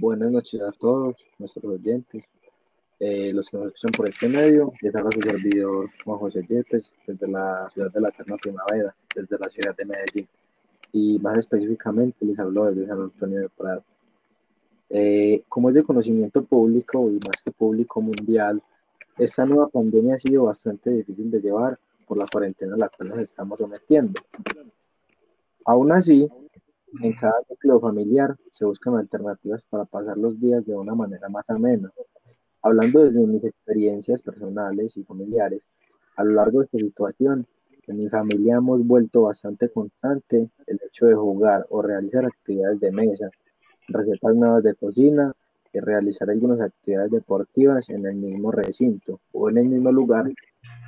Buenas noches a todos nuestros oyentes, eh, los que nos escuchan por este medio. Les habla su servidor Juan José Yepes desde la ciudad de la Eterna Primavera, desde la ciudad de Medellín. Y más específicamente les hablo desde San Antonio de Prado. Eh, como es de conocimiento público y más que público mundial, esta nueva pandemia ha sido bastante difícil de llevar por la cuarentena a la cual nos estamos sometiendo. Aún así, en cada núcleo familiar se buscan alternativas para pasar los días de una manera más amena. Hablando desde mis experiencias personales y familiares, a lo largo de esta situación, en mi familia hemos vuelto bastante constante el hecho de jugar o realizar actividades de mesa, recetas nuevas de cocina y realizar algunas actividades deportivas en el mismo recinto o en el mismo lugar,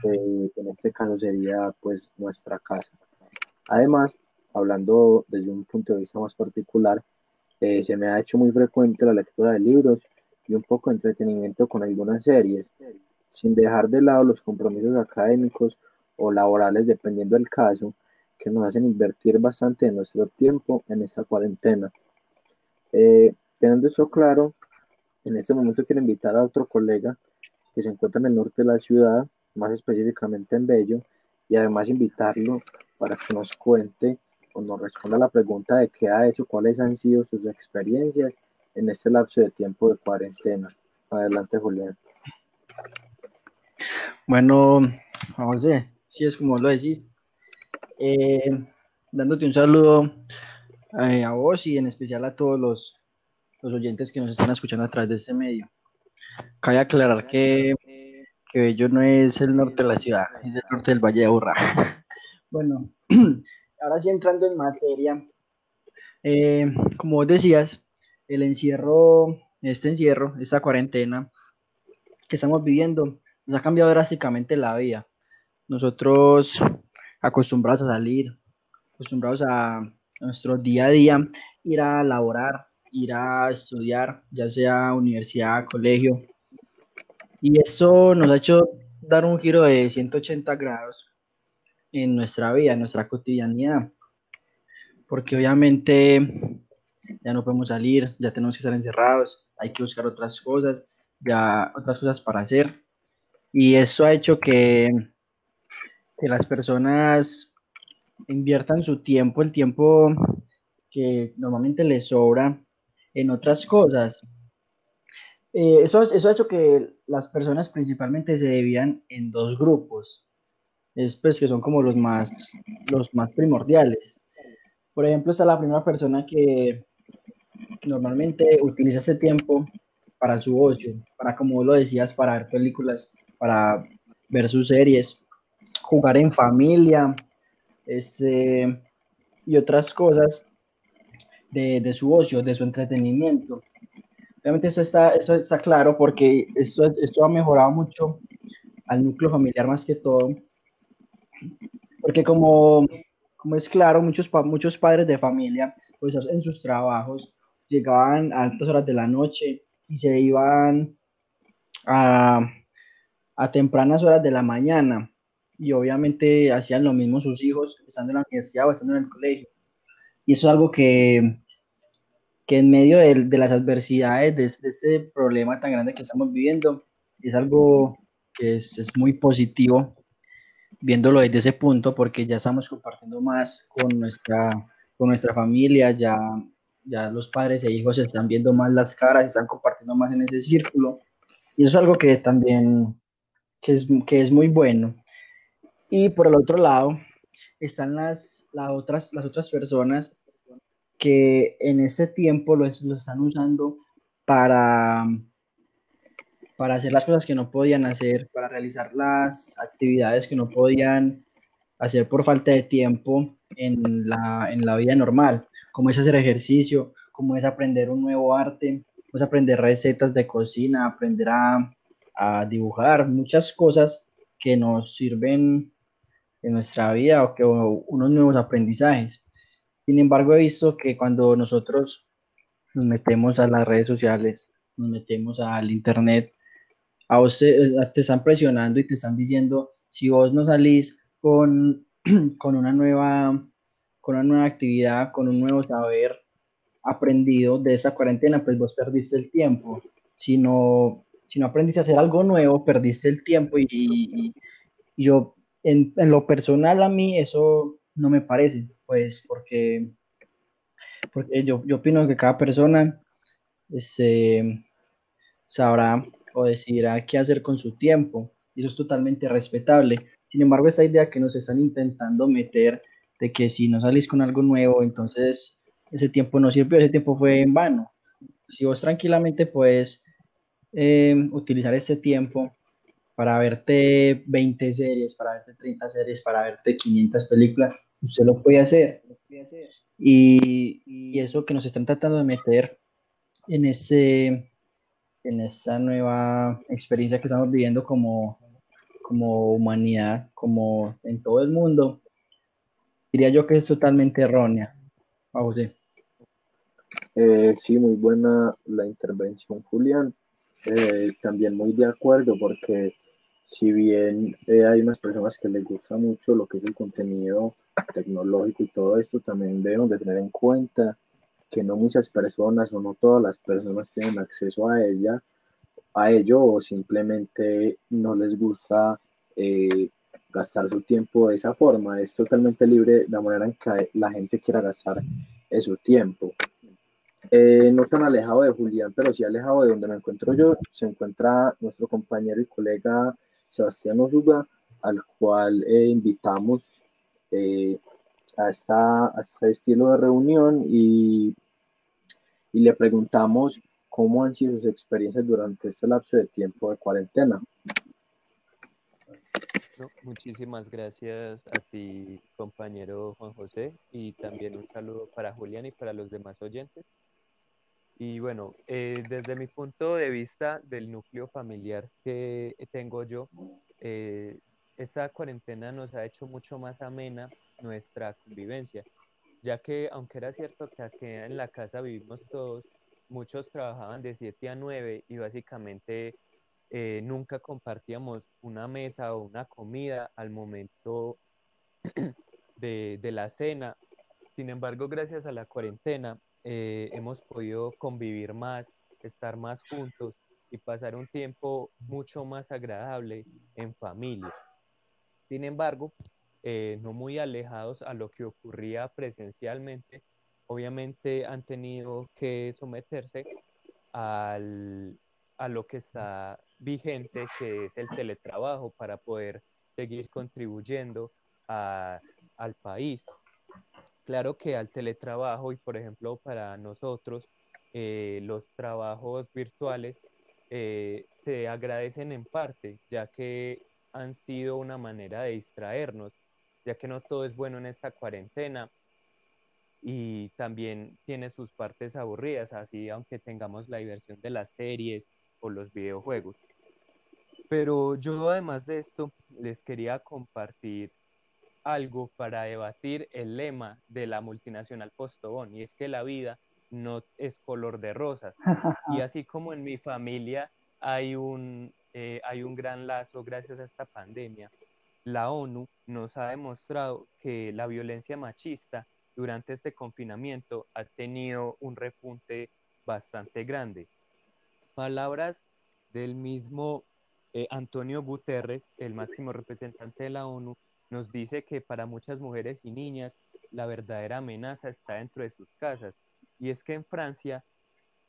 que en este caso sería pues nuestra casa. Además, hablando desde un punto de vista más particular, eh, se me ha hecho muy frecuente la lectura de libros y un poco de entretenimiento con algunas series, sin dejar de lado los compromisos académicos o laborales, dependiendo del caso, que nos hacen invertir bastante de nuestro tiempo en esta cuarentena. Eh, teniendo eso claro, en este momento quiero invitar a otro colega que se encuentra en el norte de la ciudad, más específicamente en Bello, y además invitarlo para que nos cuente nos responda la pregunta de qué ha hecho, cuáles han sido sus experiencias en este lapso de tiempo de cuarentena. Adelante, Julián. Bueno, José, si es como lo decís, eh, dándote un saludo eh, a vos y en especial a todos los, los, oyentes que nos están escuchando a través de este medio. Cabe aclarar que, que yo no es el norte de la ciudad, es el norte del Valle de Aburrá. Bueno, ahora sí entrando en materia, eh, como vos decías, el encierro, este encierro, esta cuarentena que estamos viviendo, nos ha cambiado drásticamente la vida. Nosotros acostumbrados a salir, acostumbrados a nuestro día a día, ir a laborar, ir a estudiar, ya sea universidad, colegio. Y eso nos ha hecho dar un giro de 180 grados en nuestra vida, en nuestra cotidianidad. Porque obviamente ya no podemos salir, ya tenemos que estar encerrados, hay que buscar otras cosas, ya otras cosas para hacer. Y eso ha hecho que, que las personas inviertan su tiempo, el tiempo que normalmente les sobra en otras cosas. Eh, eso, eso ha hecho que las personas principalmente se dividan en dos grupos es pues que son como los más, los más primordiales. Por ejemplo, está la primera persona que normalmente utiliza ese tiempo para su ocio, para como lo decías, para ver películas, para ver sus series, jugar en familia, este, y otras cosas de, de, su ocio, de su entretenimiento. Obviamente eso está, eso está claro porque esto, esto ha mejorado mucho al núcleo familiar más que todo, porque como, como es claro, muchos, muchos padres de familia, pues en sus trabajos, llegaban a altas horas de la noche y se iban a, a tempranas horas de la mañana. Y obviamente hacían lo mismo sus hijos estando en la universidad o estando en el colegio. Y eso es algo que, que en medio de, de las adversidades, de, de, este problema tan grande que estamos viviendo, es algo que es, es muy positivo viéndolo desde ese punto, porque ya estamos compartiendo más con nuestra, con nuestra familia, ya, ya los padres e hijos están viendo más las caras, están compartiendo más en ese círculo. Y eso es algo que también que es, que es muy bueno. Y por el otro lado, están las, las, otras, las otras personas que en ese tiempo lo, lo están usando para para hacer las cosas que no podían hacer, para realizar las actividades que no podían hacer por falta de tiempo en la, en la vida normal, como es hacer ejercicio, como es aprender un nuevo arte, como es aprender recetas de cocina, aprender a, a dibujar, muchas cosas que nos sirven en nuestra vida o que o unos nuevos aprendizajes. Sin embargo, he visto que cuando nosotros nos metemos a las redes sociales, nos metemos al internet, a vos te, están presionando y te están diciendo, si vos no salís con, con, una nueva, con una nueva actividad, con un nuevo saber, aprendido de esa cuarentena, pues vos perdiste el tiempo. Si no, si no aprendiste a hacer algo nuevo, perdiste el tiempo y, yo, en, lo personal a mí eso no me parece, pues porque, porque yo, yo opino que cada persona este, sabrá o decidirá qué hacer con su tiempo y eso es totalmente respetable. Sin embargo, esa idea que nos están intentando meter de que si no salís con algo nuevo, entonces ese tiempo no sirvió, ese tiempo fue en vano. Si vos tranquilamente puedes eh, utilizar este tiempo para verte 20 series, para verte 30 series, para verte 500 películas, usted lo puede hacer. Y, y eso que nos están tratando de meter en ese en esa nueva experiencia que estamos viviendo como, como humanidad, como en todo el mundo, diría yo que es totalmente errónea. A José. Eh, sí, muy buena la intervención, Julián. Eh, también muy de acuerdo porque si bien eh, hay unas personas que les gusta mucho lo que es el contenido tecnológico y todo esto, también debemos de tener en cuenta que no muchas personas o no todas las personas tienen acceso a ella, a ello o simplemente no les gusta eh, gastar su tiempo de esa forma. Es totalmente libre la manera en que la gente quiera gastar su tiempo. Eh, no tan alejado de Julián, pero sí alejado de donde me encuentro yo, se encuentra nuestro compañero y colega Sebastián Osuga, al cual eh, invitamos a, esta, a este estilo de reunión y y le preguntamos cómo han sido sus experiencias durante este lapso de tiempo de cuarentena. muchísimas gracias a ti, compañero Juan José, y también un saludo para Julián y para los demás oyentes. Y bueno, eh, desde mi punto de vista del núcleo familiar que tengo yo, eh, esta cuarentena nos ha hecho mucho más amena nuestra convivencia ya que aunque era cierto que en la casa vivimos todos, muchos trabajaban de 7 a 9 y básicamente eh, nunca compartíamos una mesa o una comida al momento de, la cena. Sin embargo, gracias a la cuarentena eh, hemos podido convivir más, estar más juntos y pasar un tiempo mucho más agradable en familia. Sin embargo, eh, no muy alejados a lo que ocurría presencialmente, obviamente han tenido que someterse al, a lo que está vigente, que es el teletrabajo, para poder seguir contribuyendo al país. Claro que al teletrabajo y, por ejemplo, para nosotros, eh, los trabajos virtuales eh, se agradecen en parte, ya que han sido una manera de distraernos ya que no todo es bueno en esta cuarentena y también tiene sus partes aburridas, así aunque tengamos la diversión de las series o los videojuegos. Pero yo además de esto les quería compartir algo para debatir el lema de la multinacional Postobón y es que la vida no es color de rosas. Y así como en mi familia hay un, eh, hay un gran lazo gracias a esta pandemia, la ONU nos ha demostrado que la violencia machista durante este confinamiento ha tenido un repunte bastante grande. Palabras del mismo eh, Antonio Guterres, el máximo representante de la ONU, nos dice que para muchas mujeres y niñas la verdadera amenaza está dentro de sus casas. Y es que en Francia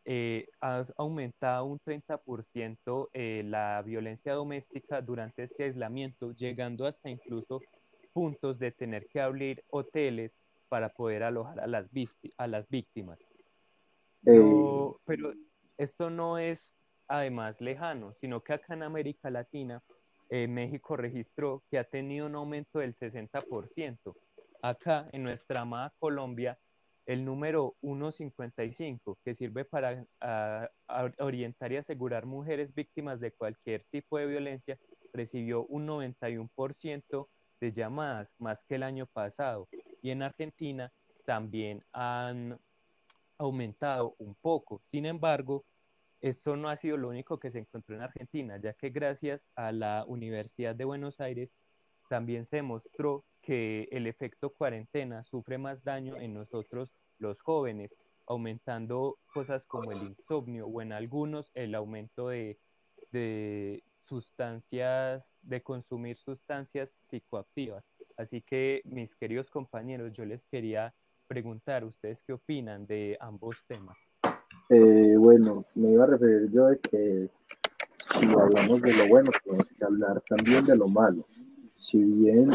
eh, ha aumentado un 30% eh, la violencia doméstica durante este aislamiento, llegando hasta incluso puntos de tener que abrir hoteles para poder alojar a las, a las víctimas. Eh. pero esto no es además lejano, sino que acá en América Latina, México registró que ha tenido un aumento del 60%. Acá en nuestra amada Colombia, el número 155, que sirve para orientar y asegurar mujeres víctimas de cualquier tipo de violencia, recibió un 91% de llamadas, más que el año pasado. Y en Argentina también han aumentado un poco. Sin embargo, esto no ha sido lo único que se encontró en Argentina, ya que gracias a la Universidad de Buenos Aires también se demostró que el efecto cuarentena sufre más daño en nosotros los jóvenes, aumentando cosas como el insomnio o en algunos el aumento de, sustancias, de consumir sustancias psicoactivas. Así que, mis queridos compañeros, yo les quería preguntar, ¿ustedes qué opinan de ambos temas? Eh, bueno, me iba a referir yo de que si hablamos de lo bueno, tenemos que hablar también de lo malo. Si bien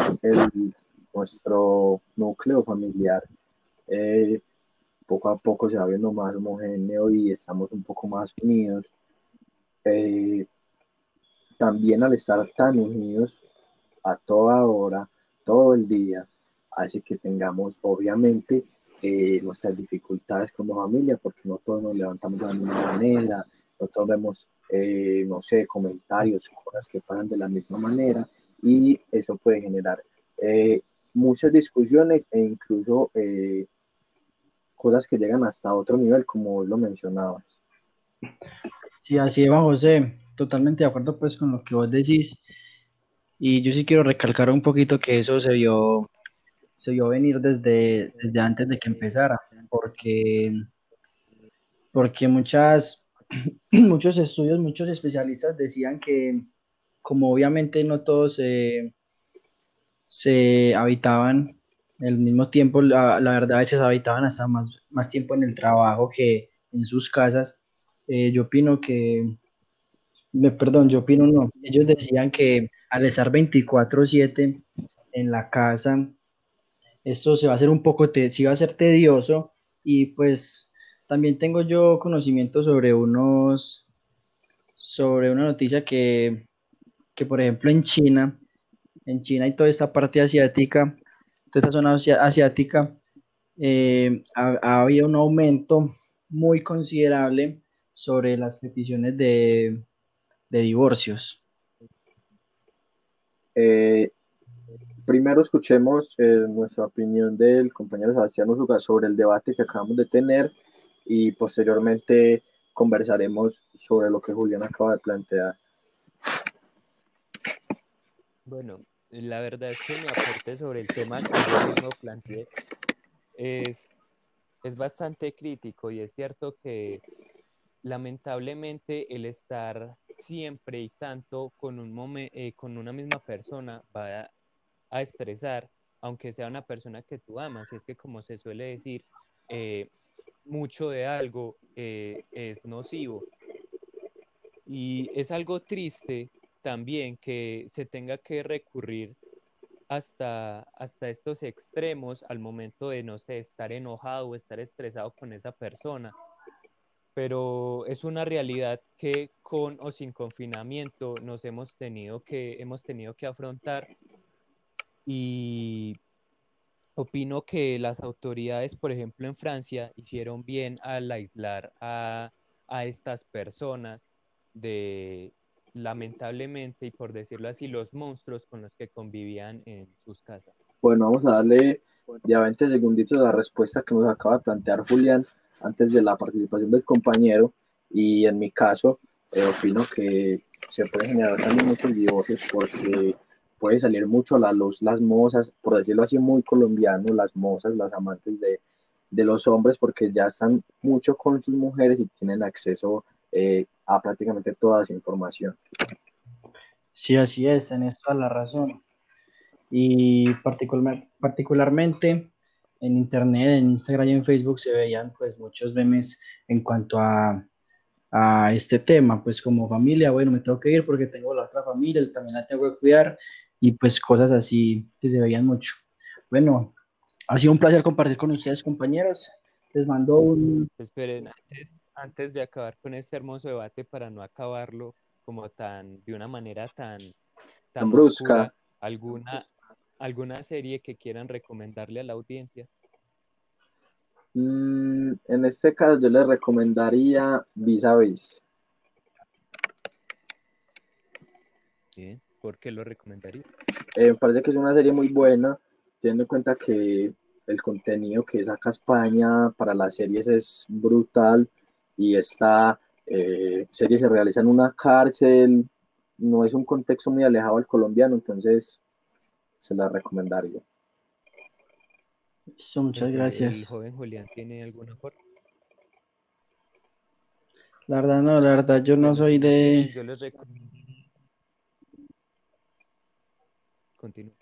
nuestro núcleo familiar eh, poco a poco se va viendo más homogéneo y estamos un poco más unidos, eh, también al estar tan unidos a toda hora, todo el día, hace que tengamos obviamente eh, nuestras dificultades como familia, porque no todos nos levantamos de la misma manera, no todos vemos, eh, no sé, comentarios, cosas que pasan de la misma manera, y eso puede generar eh, muchas discusiones e incluso cosas que llegan hasta otro nivel, como lo mencionabas. Sí, así es, José totalmente de acuerdo pues con lo que vos decís. Y yo sí quiero recalcar un poquito que eso se vio, se vio venir desde, desde antes de que empezara, porque, porque muchas, muchos estudios, muchos especialistas decían que como obviamente no todos se, se habitaban el mismo tiempo, la, la, verdad a veces habitaban hasta más, más tiempo en el trabajo que en sus casas, eh, yo opino que me, perdón, yo opino no. Ellos decían que al estar 24/7 en la casa, esto se va a hacer un poco, te, va a ser tedioso y pues también tengo yo conocimiento sobre unos, sobre una noticia que, que por ejemplo en China, en China y toda esta parte asiática, toda esta zona asiática, eh, ha habido un aumento muy considerable sobre las peticiones de, divorcios? Eh, primero escuchemos eh, nuestra opinión del compañero Sebastián Uzuga sobre el debate que acabamos de tener y posteriormente conversaremos sobre lo que Julián acaba de plantear. Bueno, la verdad es que mi aporte sobre el tema que yo mismo planteé es, es bastante crítico y es cierto que lamentablemente el estar siempre y tanto con, un eh, con una misma persona va a, estresar, aunque sea una persona que tú amas. Y es que como se suele decir, eh, mucho de algo eh, es nocivo. Y es algo triste también que se tenga que recurrir hasta, hasta estos extremos al momento de, no estar enojado o estar estresado con esa persona. Pero es una realidad que con o sin confinamiento nos hemos tenido que, hemos tenido que afrontar. Y opino que las autoridades, por ejemplo, en Francia, hicieron bien al aislar a, a estas personas de, lamentablemente, y por decirlo así, los monstruos con los que convivían en sus casas. Bueno, vamos a darle ya 20 segunditos a la respuesta que nos acaba de plantear Julián antes de la participación del compañero y en mi caso eh, opino que se puede generar también muchos divorcios porque puede salir mucho a la luz las mozas, por decirlo así muy colombiano, las mozas, las amantes de, de los hombres porque ya están mucho con sus mujeres y tienen acceso eh, a prácticamente toda esa información. Sí, así es, en esto la razón. Y particular, particularmente en internet, en Instagram y en Facebook se veían pues muchos memes en cuanto a, a este tema, pues como familia, bueno, me tengo que ir porque tengo la otra familia, también la tengo que cuidar y pues cosas así que se veían mucho. Bueno, ha sido un placer compartir con ustedes, compañeros. Les mando un... Esperen, antes, de acabar con este hermoso debate, para no acabarlo como tan, de una manera tan, tan brusca, alguna, ¿Alguna serie que quieran recomendarle a la audiencia? Mm, en este caso yo les recomendaría Vis a Vis. ¿Por qué lo recomendaría? Eh, me parece que es una serie muy buena, teniendo en cuenta que el contenido que saca España para las series es brutal y esta eh, serie se realiza en una cárcel, no es un contexto muy alejado al colombiano, entonces se la recomendaría. muchas gracias. ¿El joven Julián tiene alguna aporte? La verdad no, la verdad yo no soy de... yo les recomiendo. Continúo.